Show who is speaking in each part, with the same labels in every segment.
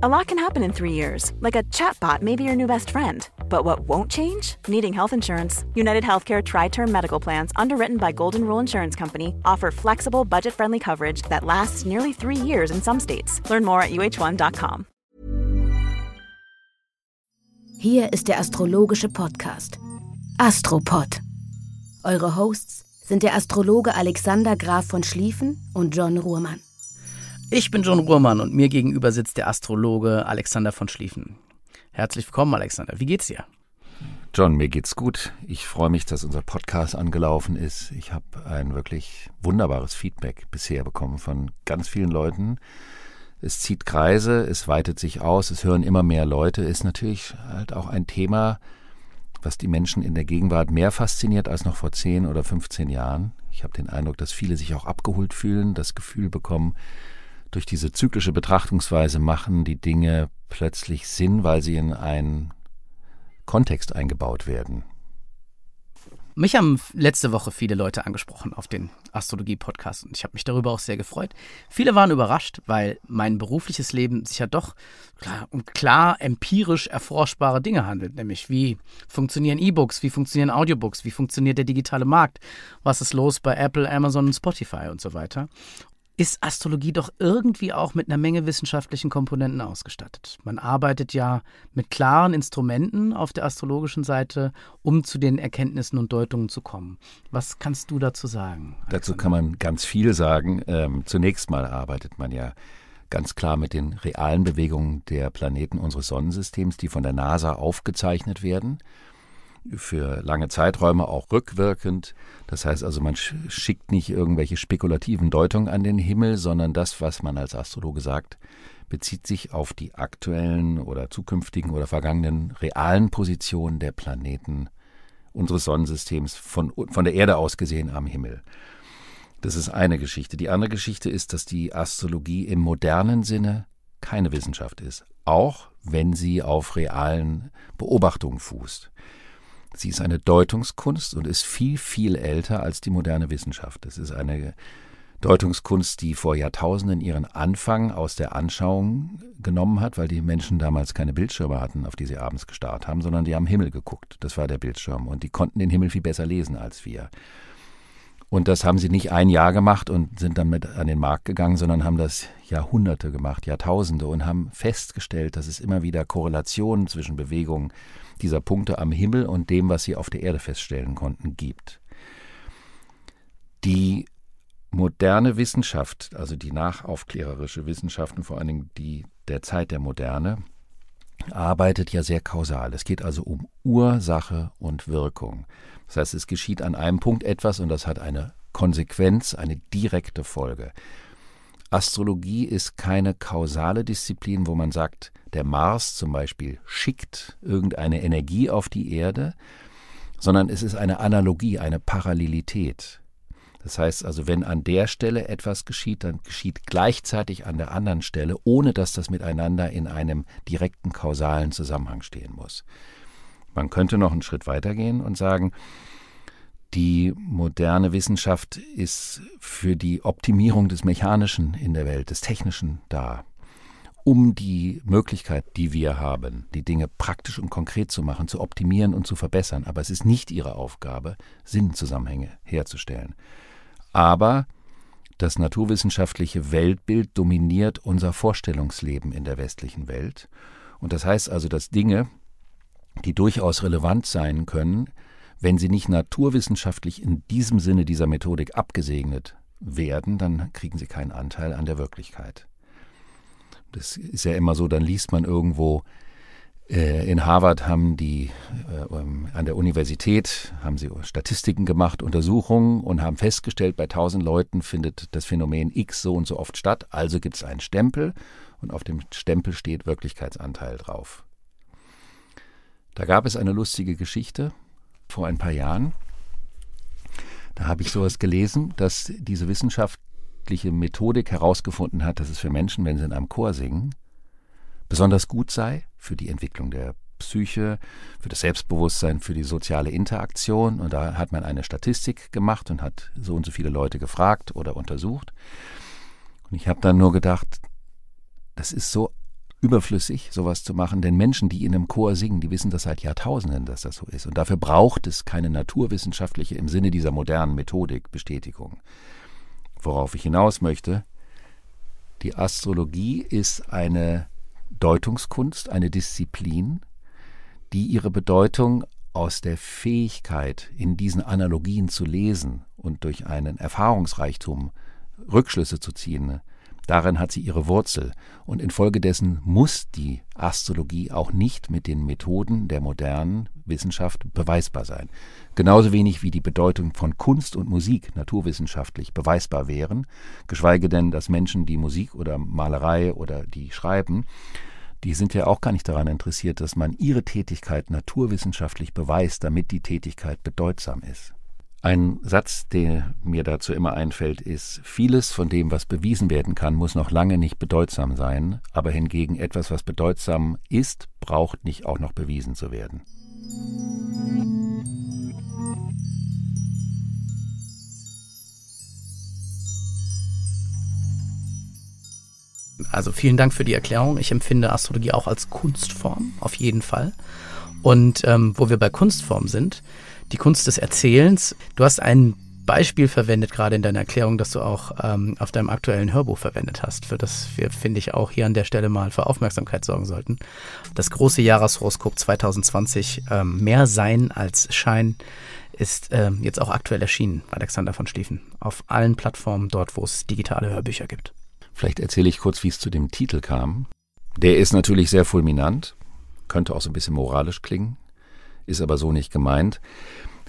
Speaker 1: A lot can happen in three years, like a chatbot may be your new best friend. But what won't change? Needing health insurance. United Healthcare Tri Term Medical Plans, underwritten by Golden Rule Insurance Company, offer flexible, budget friendly coverage that lasts nearly three years in some states. Learn more at uh1.com.
Speaker 2: Hier ist der astrologische Podcast. Astropod. Eure Hosts sind der Astrologe Alexander Graf von Schlieffen und John Ruhrmann.
Speaker 3: Ich bin John Ruhrmann und mir gegenüber sitzt der Astrologe Alexander von Schlieffen. Herzlich willkommen, Alexander. Wie geht's dir?
Speaker 4: John, mir geht's gut. Ich freue mich, dass unser Podcast angelaufen ist. Ich habe ein wirklich wunderbares Feedback bisher bekommen von ganz vielen Leuten. Es zieht Kreise, es weitet sich aus, es hören immer mehr Leute. Ist natürlich halt auch ein Thema, was die Menschen in der Gegenwart mehr fasziniert als noch vor 10 oder 15 Jahren. Ich habe den Eindruck, dass viele sich auch abgeholt fühlen, das Gefühl bekommen, durch diese zyklische Betrachtungsweise machen die Dinge plötzlich Sinn, weil sie in einen Kontext eingebaut werden.
Speaker 3: Mich haben letzte Woche viele Leute angesprochen auf den Astrologie-Podcast und ich habe mich darüber auch sehr gefreut. Viele waren überrascht, weil mein berufliches Leben sich ja doch klar, um klar empirisch erforschbare Dinge handelt, nämlich wie funktionieren E-Books, wie funktionieren Audiobooks, wie funktioniert der digitale Markt, was ist los bei Apple, Amazon und Spotify und so weiter ist Astrologie doch irgendwie auch mit einer Menge wissenschaftlichen Komponenten ausgestattet. Man arbeitet ja mit klaren Instrumenten auf der astrologischen Seite, um zu den Erkenntnissen und Deutungen zu kommen. Was kannst du dazu sagen?
Speaker 4: Alexander? Dazu kann man ganz viel sagen. Ähm, zunächst mal arbeitet man ja ganz klar mit den realen Bewegungen der Planeten unseres Sonnensystems, die von der NASA aufgezeichnet werden für lange Zeiträume auch rückwirkend. Das heißt also, man schickt nicht irgendwelche spekulativen Deutungen an den Himmel, sondern das, was man als Astrologe sagt, bezieht sich auf die aktuellen oder zukünftigen oder vergangenen realen Positionen der Planeten unseres Sonnensystems von, von der Erde aus gesehen am Himmel. Das ist eine Geschichte. Die andere Geschichte ist, dass die Astrologie im modernen Sinne keine Wissenschaft ist, auch wenn sie auf realen Beobachtungen fußt. Sie ist eine Deutungskunst und ist viel, viel älter als die moderne Wissenschaft. Es ist eine Deutungskunst, die vor Jahrtausenden ihren Anfang aus der Anschauung genommen hat, weil die Menschen damals keine Bildschirme hatten, auf die sie abends gestarrt haben, sondern die haben Himmel geguckt. Das war der Bildschirm. Und die konnten den Himmel viel besser lesen als wir. Und das haben sie nicht ein Jahr gemacht und sind dann mit an den Markt gegangen, sondern haben das Jahrhunderte gemacht, Jahrtausende und haben festgestellt, dass es immer wieder Korrelationen zwischen Bewegungen dieser Punkte am Himmel und dem, was sie auf der Erde feststellen konnten, gibt. Die moderne Wissenschaft, also die nachaufklärerische Wissenschaft und vor allen Dingen die der Zeit der Moderne, arbeitet ja sehr kausal. Es geht also um Ursache und Wirkung. Das heißt, es geschieht an einem Punkt etwas und das hat eine Konsequenz, eine direkte Folge. Astrologie ist keine kausale Disziplin, wo man sagt, der Mars zum Beispiel schickt irgendeine Energie auf die Erde, sondern es ist eine Analogie, eine Parallelität. Das heißt also, wenn an der Stelle etwas geschieht, dann geschieht gleichzeitig an der anderen Stelle, ohne dass das miteinander in einem direkten kausalen Zusammenhang stehen muss. Man könnte noch einen Schritt weitergehen und sagen, die moderne Wissenschaft ist für die Optimierung des Mechanischen in der Welt, des Technischen da, um die Möglichkeit, die wir haben, die Dinge praktisch und konkret zu machen, zu optimieren und zu verbessern. Aber es ist nicht ihre Aufgabe, Sinnzusammenhänge herzustellen. Aber das naturwissenschaftliche Weltbild dominiert unser Vorstellungsleben in der westlichen Welt. Und das heißt also, dass Dinge, die durchaus relevant sein können, wenn sie nicht naturwissenschaftlich in diesem Sinne dieser Methodik abgesegnet werden, dann kriegen sie keinen Anteil an der Wirklichkeit. Das ist ja immer so, dann liest man irgendwo, äh, in Harvard haben die äh, ähm, an der Universität haben sie Statistiken gemacht, Untersuchungen und haben festgestellt, bei 1000 Leuten findet das Phänomen X so und so oft statt, also gibt es einen Stempel und auf dem Stempel steht Wirklichkeitsanteil drauf. Da gab es eine lustige Geschichte vor ein paar Jahren. Da habe ich sowas gelesen, dass diese wissenschaftliche Methodik herausgefunden hat, dass es für Menschen, wenn sie in einem Chor singen, besonders gut sei für die Entwicklung der Psyche, für das Selbstbewusstsein, für die soziale Interaktion. Und da hat man eine Statistik gemacht und hat so und so viele Leute gefragt oder untersucht. Und ich habe dann nur gedacht, das ist so überflüssig, sowas zu machen, denn Menschen, die in einem Chor singen, die wissen das seit Jahrtausenden, dass das so ist. Und dafür braucht es keine naturwissenschaftliche im Sinne dieser modernen Methodik Bestätigung. Worauf ich hinaus möchte, die Astrologie ist eine Deutungskunst, eine Disziplin, die ihre Bedeutung aus der Fähigkeit, in diesen Analogien zu lesen und durch einen Erfahrungsreichtum Rückschlüsse zu ziehen, Darin hat sie ihre Wurzel, und infolgedessen muss die Astrologie auch nicht mit den Methoden der modernen Wissenschaft beweisbar sein. Genauso wenig wie die Bedeutung von Kunst und Musik naturwissenschaftlich beweisbar wären, geschweige denn, dass Menschen, die Musik oder Malerei oder die schreiben, die sind ja auch gar nicht daran interessiert, dass man ihre Tätigkeit naturwissenschaftlich beweist, damit die Tätigkeit bedeutsam ist. Ein Satz, der mir dazu immer einfällt, ist, vieles von dem, was bewiesen werden kann, muss noch lange nicht bedeutsam sein, aber hingegen etwas, was bedeutsam ist, braucht nicht auch noch bewiesen zu werden.
Speaker 3: Also vielen Dank für die Erklärung. Ich empfinde Astrologie auch als Kunstform, auf jeden Fall. Und ähm, wo wir bei Kunstform sind, die Kunst des Erzählens. Du hast ein Beispiel verwendet, gerade in deiner Erklärung, das du auch ähm, auf deinem aktuellen Hörbuch verwendet hast, für das wir, finde ich, auch hier an der Stelle mal für Aufmerksamkeit sorgen sollten. Das große Jahreshoroskop 2020, ähm, Mehr Sein als Schein, ist ähm, jetzt auch aktuell erschienen, Alexander von Schlieffen, auf allen Plattformen dort, wo es digitale Hörbücher gibt.
Speaker 4: Vielleicht erzähle ich kurz, wie es zu dem Titel kam. Der ist natürlich sehr fulminant, könnte auch so ein bisschen moralisch klingen ist aber so nicht gemeint.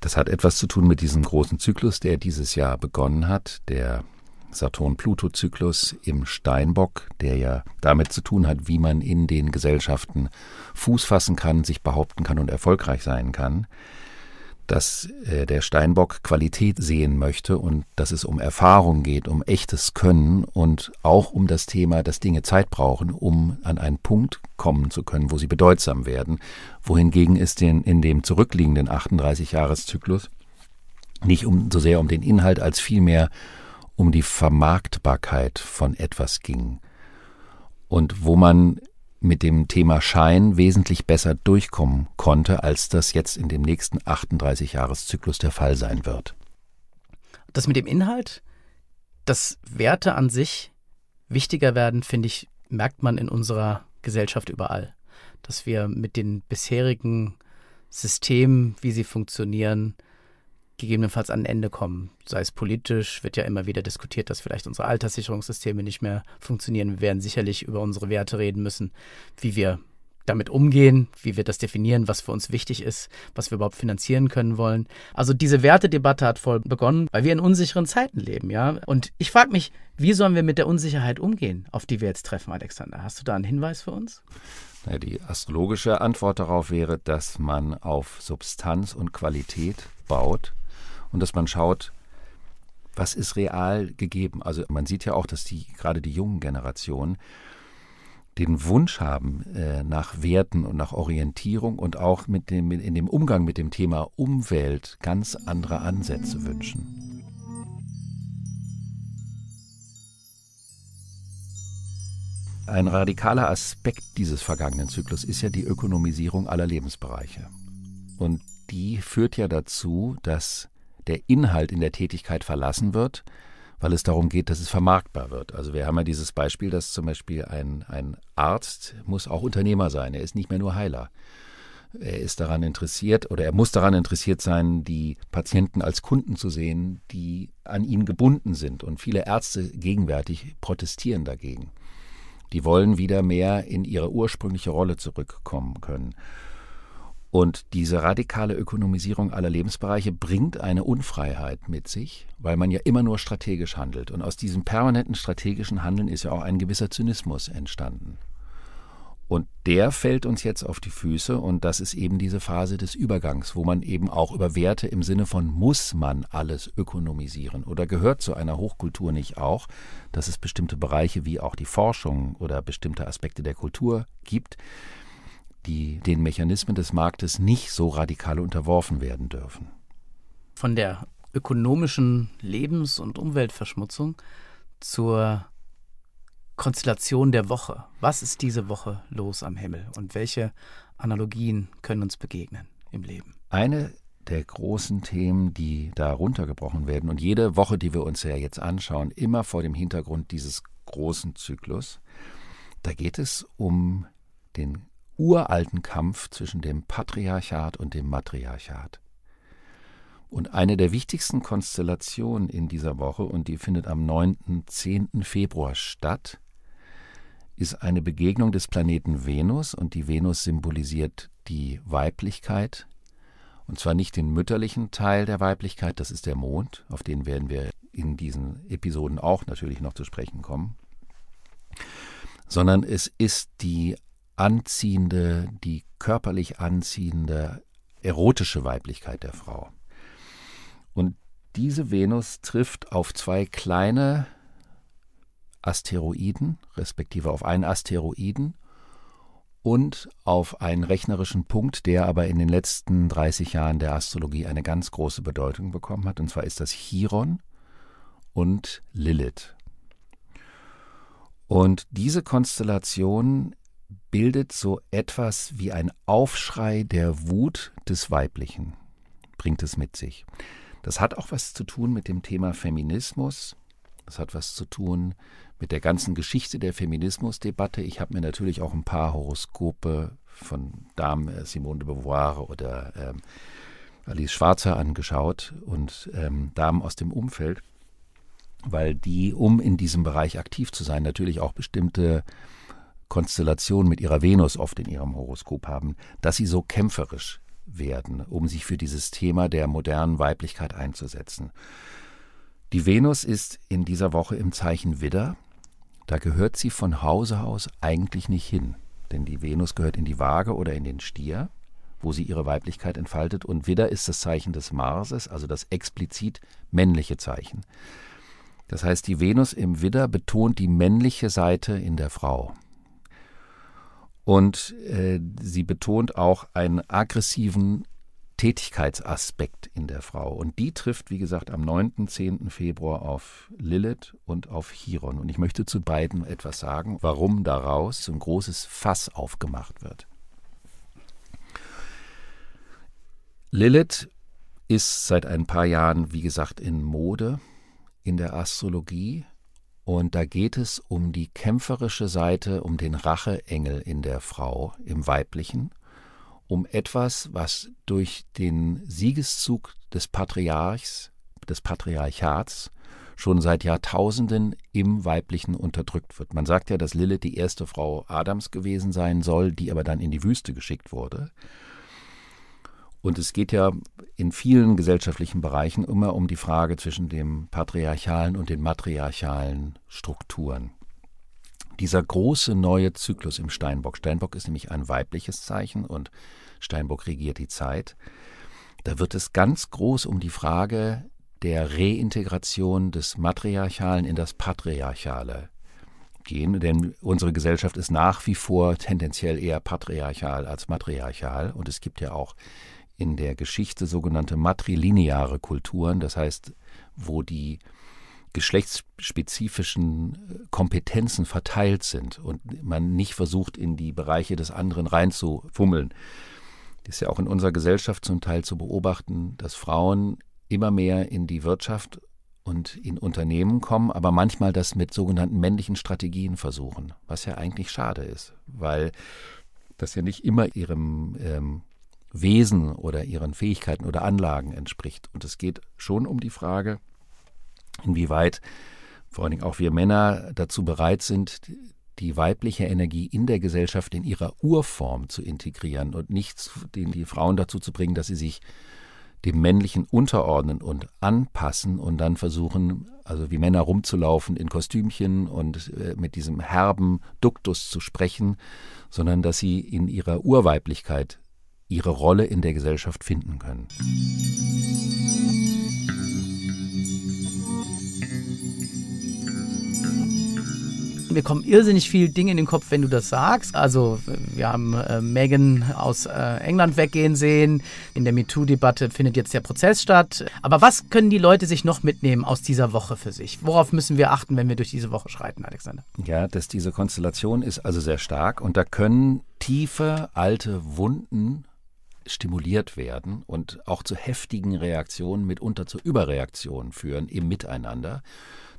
Speaker 4: Das hat etwas zu tun mit diesem großen Zyklus, der dieses Jahr begonnen hat, der Saturn-Pluto-Zyklus im Steinbock, der ja damit zu tun hat, wie man in den Gesellschaften Fuß fassen kann, sich behaupten kann und erfolgreich sein kann dass äh, der Steinbock Qualität sehen möchte und dass es um Erfahrung geht, um echtes Können und auch um das Thema, dass Dinge Zeit brauchen, um an einen Punkt kommen zu können, wo sie bedeutsam werden, wohingegen es den, in dem zurückliegenden 38-Jahres-Zyklus nicht um, so sehr um den Inhalt als vielmehr um die Vermarktbarkeit von etwas ging. Und wo man mit dem Thema Schein wesentlich besser durchkommen konnte, als das jetzt in dem nächsten 38-Jahres-Zyklus der Fall sein wird.
Speaker 3: Das mit dem Inhalt, dass Werte an sich wichtiger werden, finde ich, merkt man in unserer Gesellschaft überall. Dass wir mit den bisherigen Systemen, wie sie funktionieren, gegebenenfalls an ein Ende kommen. Sei es politisch, wird ja immer wieder diskutiert, dass vielleicht unsere Alterssicherungssysteme nicht mehr funktionieren. Wir werden sicherlich über unsere Werte reden müssen, wie wir damit umgehen, wie wir das definieren, was für uns wichtig ist, was wir überhaupt finanzieren können wollen. Also diese Wertedebatte hat voll begonnen, weil wir in unsicheren Zeiten leben, ja. Und ich frage mich, wie sollen wir mit der Unsicherheit umgehen, auf die wir jetzt treffen, Alexander? Hast du da einen Hinweis für uns?
Speaker 4: Die astrologische Antwort darauf wäre, dass man auf Substanz und Qualität baut und dass man schaut, was ist real gegeben. Also man sieht ja auch, dass die gerade die jungen Generationen den Wunsch haben äh, nach Werten und nach Orientierung und auch mit dem, in dem Umgang mit dem Thema Umwelt ganz andere Ansätze wünschen. Ein radikaler Aspekt dieses vergangenen Zyklus ist ja die Ökonomisierung aller Lebensbereiche. Und die führt ja dazu, dass der Inhalt in der Tätigkeit verlassen wird, weil es darum geht, dass es vermarktbar wird. Also wir haben ja dieses Beispiel, dass zum Beispiel ein, ein Arzt muss auch Unternehmer sein. Er ist nicht mehr nur Heiler. Er ist daran interessiert oder er muss daran interessiert sein, die Patienten als Kunden zu sehen, die an ihn gebunden sind. Und viele Ärzte gegenwärtig protestieren dagegen. Die wollen wieder mehr in ihre ursprüngliche Rolle zurückkommen können. Und diese radikale Ökonomisierung aller Lebensbereiche bringt eine Unfreiheit mit sich, weil man ja immer nur strategisch handelt. Und aus diesem permanenten strategischen Handeln ist ja auch ein gewisser Zynismus entstanden. Und der fällt uns jetzt auf die Füße und das ist eben diese Phase des Übergangs, wo man eben auch über Werte im Sinne von muss man alles ökonomisieren oder gehört zu einer Hochkultur nicht auch, dass es bestimmte Bereiche wie auch die Forschung oder bestimmte Aspekte der Kultur gibt, die den Mechanismen des Marktes nicht so radikal unterworfen werden dürfen.
Speaker 3: Von der ökonomischen Lebens- und Umweltverschmutzung zur Konstellation der Woche. Was ist diese Woche los am Himmel und welche Analogien können uns begegnen im Leben?
Speaker 4: Eine der großen Themen, die da runtergebrochen werden und jede Woche, die wir uns ja jetzt anschauen, immer vor dem Hintergrund dieses großen Zyklus, da geht es um den uralten Kampf zwischen dem Patriarchat und dem Matriarchat. Und eine der wichtigsten Konstellationen in dieser Woche, und die findet am 9. 10. Februar statt, ist eine Begegnung des Planeten Venus, und die Venus symbolisiert die Weiblichkeit, und zwar nicht den mütterlichen Teil der Weiblichkeit, das ist der Mond, auf den werden wir in diesen Episoden auch natürlich noch zu sprechen kommen, sondern es ist die anziehende, die körperlich anziehende, erotische Weiblichkeit der Frau. Und diese Venus trifft auf zwei kleine Asteroiden, respektive auf einen Asteroiden und auf einen rechnerischen Punkt, der aber in den letzten 30 Jahren der Astrologie eine ganz große Bedeutung bekommen hat. Und zwar ist das Chiron und Lilith. Und diese Konstellation bildet so etwas wie ein Aufschrei der Wut des Weiblichen, bringt es mit sich. Das hat auch was zu tun mit dem Thema Feminismus. Das hat was zu tun mit der ganzen Geschichte der Feminismusdebatte. Ich habe mir natürlich auch ein paar Horoskope von Damen äh, Simone de Beauvoir oder ähm, Alice Schwarzer angeschaut und ähm, Damen aus dem Umfeld, weil die, um in diesem Bereich aktiv zu sein, natürlich auch bestimmte Konstellationen mit ihrer Venus oft in ihrem Horoskop haben, dass sie so kämpferisch werden, um sich für dieses Thema der modernen Weiblichkeit einzusetzen. Die Venus ist in dieser Woche im Zeichen Widder. Da gehört sie von Hause aus eigentlich nicht hin, denn die Venus gehört in die Waage oder in den Stier, wo sie ihre Weiblichkeit entfaltet, und Widder ist das Zeichen des Marses, also das explizit männliche Zeichen. Das heißt, die Venus im Widder betont die männliche Seite in der Frau. Und äh, sie betont auch einen aggressiven Tätigkeitsaspekt in der Frau. Und die trifft, wie gesagt, am 9., 10. Februar auf Lilith und auf Chiron. Und ich möchte zu beiden etwas sagen, warum daraus so ein großes Fass aufgemacht wird. Lilith ist seit ein paar Jahren, wie gesagt, in Mode in der Astrologie. Und da geht es um die kämpferische Seite, um den Racheengel in der Frau, im Weiblichen, um etwas, was durch den Siegeszug des Patriarchs, des Patriarchats, schon seit Jahrtausenden im Weiblichen unterdrückt wird. Man sagt ja, dass Lilith die erste Frau Adams gewesen sein soll, die aber dann in die Wüste geschickt wurde. Und es geht ja in vielen gesellschaftlichen Bereichen immer um die Frage zwischen dem patriarchalen und den matriarchalen Strukturen. Dieser große neue Zyklus im Steinbock, Steinbock ist nämlich ein weibliches Zeichen und Steinbock regiert die Zeit, da wird es ganz groß um die Frage der Reintegration des Matriarchalen in das Patriarchale gehen, denn unsere Gesellschaft ist nach wie vor tendenziell eher patriarchal als matriarchal und es gibt ja auch in der Geschichte sogenannte matrilineare Kulturen, das heißt, wo die geschlechtsspezifischen äh, Kompetenzen verteilt sind und man nicht versucht, in die Bereiche des anderen reinzufummeln. Das ist ja auch in unserer Gesellschaft zum Teil zu beobachten, dass Frauen immer mehr in die Wirtschaft und in Unternehmen kommen, aber manchmal das mit sogenannten männlichen Strategien versuchen, was ja eigentlich schade ist, weil das ja nicht immer ihrem ähm, Wesen oder ihren Fähigkeiten oder Anlagen entspricht. Und es geht schon um die Frage, inwieweit vor allen Dingen auch wir Männer dazu bereit sind, die weibliche Energie in der Gesellschaft in ihrer Urform zu integrieren und nicht die Frauen dazu zu bringen, dass sie sich dem Männlichen unterordnen und anpassen und dann versuchen, also wie Männer rumzulaufen in Kostümchen und äh, mit diesem herben Duktus zu sprechen, sondern dass sie in ihrer Urweiblichkeit ihre Rolle in der Gesellschaft finden können.
Speaker 3: Mir kommen irrsinnig viele Dinge in den Kopf, wenn du das sagst. Also wir haben äh, Megan aus äh, England weggehen sehen. In der MeToo-Debatte findet jetzt der Prozess statt. Aber was können die Leute sich noch mitnehmen aus dieser Woche für sich? Worauf müssen wir achten, wenn wir durch diese Woche schreiten, Alexander?
Speaker 4: Ja, dass diese Konstellation ist also sehr stark und da können tiefe, alte Wunden stimuliert werden und auch zu heftigen Reaktionen, mitunter zu Überreaktionen führen im Miteinander.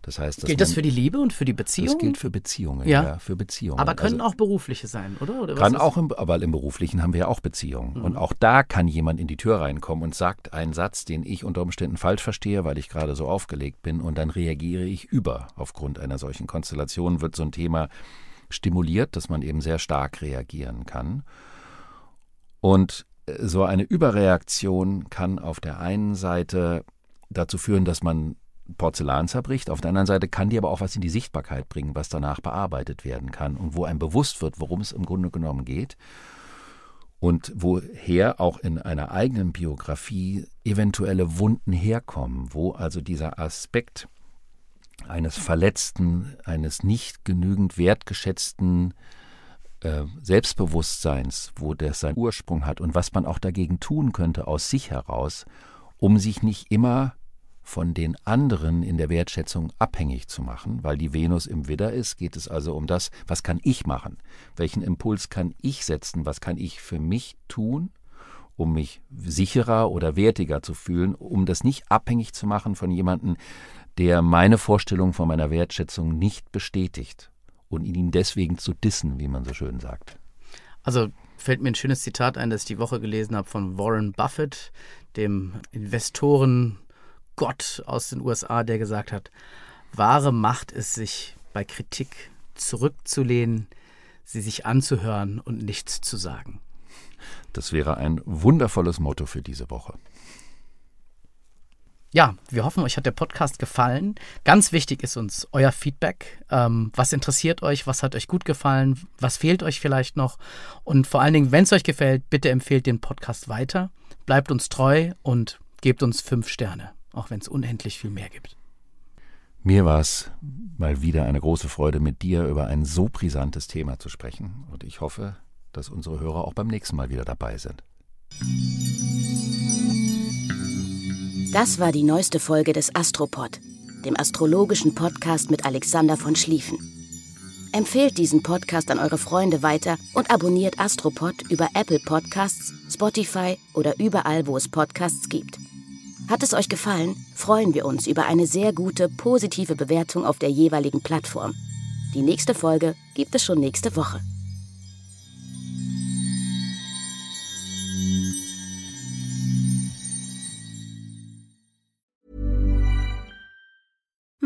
Speaker 4: Das heißt,
Speaker 3: gilt das für die Liebe und für die Beziehung?
Speaker 4: Das gilt für Beziehungen, ja, ja für Beziehungen.
Speaker 3: Aber können also, auch berufliche sein, oder? oder
Speaker 4: kann auch, im, aber im beruflichen haben wir ja auch Beziehungen. Mhm. Und auch da kann jemand in die Tür reinkommen und sagt einen Satz, den ich unter Umständen falsch verstehe, weil ich gerade so aufgelegt bin, und dann reagiere ich über. Aufgrund einer solchen Konstellation wird so ein Thema stimuliert, dass man eben sehr stark reagieren kann. Und so eine Überreaktion kann auf der einen Seite dazu führen, dass man Porzellan zerbricht, auf der anderen Seite kann die aber auch was in die Sichtbarkeit bringen, was danach bearbeitet werden kann und wo einem bewusst wird, worum es im Grunde genommen geht und woher auch in einer eigenen Biografie eventuelle Wunden herkommen, wo also dieser Aspekt eines Verletzten, eines nicht genügend wertgeschätzten äh, Selbstbewusstseins, wo das seinen Ursprung hat und was man auch dagegen tun könnte aus sich heraus, um sich nicht immer von den anderen in der Wertschätzung abhängig zu machen, weil die Venus im Widder ist, geht es also um das, was kann ich machen? Welchen Impuls kann ich setzen? Was kann ich für mich tun, um mich sicherer oder wertiger zu fühlen, um das nicht abhängig zu machen von jemandem, der meine Vorstellung von meiner Wertschätzung nicht bestätigt und ihn deswegen zu dissen, wie man so schön sagt.
Speaker 3: Also fällt mir ein schönes Zitat ein, das ich die Woche gelesen habe von Warren Buffett, dem Investorengott aus den USA, der gesagt hat, wahre Macht ist sich bei Kritik zurückzulehnen, sie sich anzuhören und nichts zu sagen.
Speaker 4: Das wäre ein wundervolles Motto für diese Woche.
Speaker 3: Ja, wir hoffen, euch hat der Podcast gefallen. Ganz wichtig ist uns euer Feedback. Ähm, was interessiert euch? Was hat euch gut gefallen? Was fehlt euch vielleicht noch? Und vor allen Dingen, wenn es euch gefällt, bitte empfehlt den Podcast weiter. Bleibt uns treu und gebt uns fünf Sterne, auch wenn es unendlich viel mehr gibt.
Speaker 4: Mir war es mal wieder eine große Freude, mit dir über ein so brisantes Thema zu sprechen. Und ich hoffe, dass unsere Hörer auch beim nächsten Mal wieder dabei sind.
Speaker 2: Das war die neueste Folge des Astropod, dem astrologischen Podcast mit Alexander von Schlieffen. Empfehlt diesen Podcast an eure Freunde weiter und abonniert Astropod über Apple Podcasts, Spotify oder überall, wo es Podcasts gibt. Hat es euch gefallen, freuen wir uns über eine sehr gute, positive Bewertung auf der jeweiligen Plattform. Die nächste Folge gibt es schon nächste Woche.